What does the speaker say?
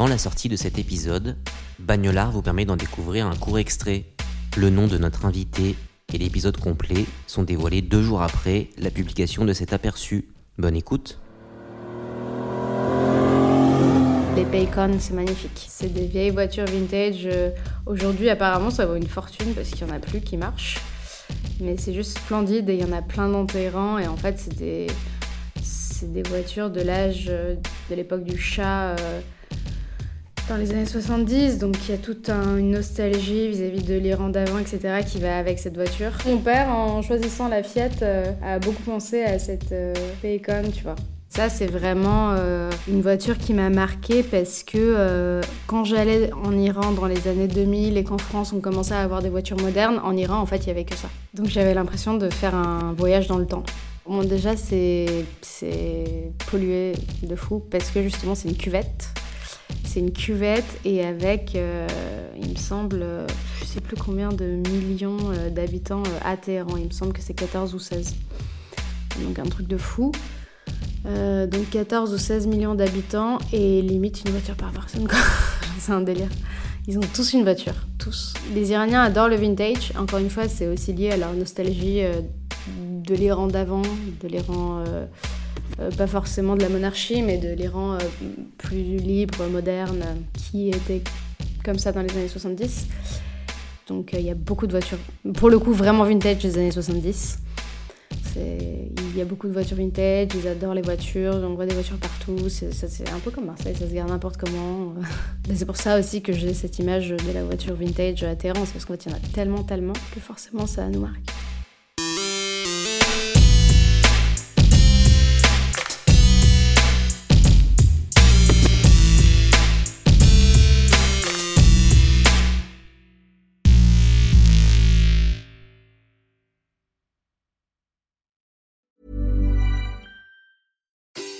Avant la sortie de cet épisode, Bagnolard vous permet d'en découvrir un court extrait. Le nom de notre invité et l'épisode complet sont dévoilés deux jours après la publication de cet aperçu. Bonne écoute. Les Paycon, c'est magnifique. C'est des vieilles voitures vintage. Euh, Aujourd'hui, apparemment, ça vaut une fortune parce qu'il n'y en a plus qui marchent. Mais c'est juste splendide et il y en a plein d'enterrants. Et en fait, c'est des, des voitures de l'âge euh, de l'époque du chat euh, dans les années 70. Donc il y a toute un- une nostalgie vis-à-vis de l'Iran d'avant, etc. qui va avec cette voiture. Mon père, en choisissant la Fiat, euh, a beaucoup pensé à cette euh, Paycon, tu vois. Ça, c'est vraiment euh, une voiture qui m'a marquée parce que euh, quand j'allais en Iran dans les années 2000 et qu'en France on commençait à avoir des voitures modernes, en Iran en fait il y avait que ça. Donc j'avais l'impression de faire un voyage dans le temps. Bon, déjà c'est pollué de fou parce que justement c'est une cuvette. C'est une cuvette et avec, euh, il me semble, euh, je sais plus combien de millions euh, d'habitants à Téhéran. Il me semble que c'est 14 ou 16. Donc un truc de fou. Donc 14 ou 16 millions d'habitants et limite une voiture par personne. c'est un délire. Ils ont tous une voiture, tous. Les Iraniens adorent le vintage. Encore une fois, c'est aussi lié à leur nostalgie de l'Iran d'avant, de l'Iran pas forcément de la monarchie, mais de l'Iran euh, plus libre, moderne, qui était comme ça dans les années 70. Donc euh, il y a beaucoup de voitures, pour le coup vraiment vintage des années 70. C'est- Il y a beaucoup de voitures vintage, ils adorent les voitures, on voit des voitures partout, c'est un peu comme Marseille, ça se garde n'importe comment. C'est pour ça aussi que j'ai cette image de la voiture vintage à Téhéran, parce qu'en fait il y en a tellement, tellement que forcément ça nous marque.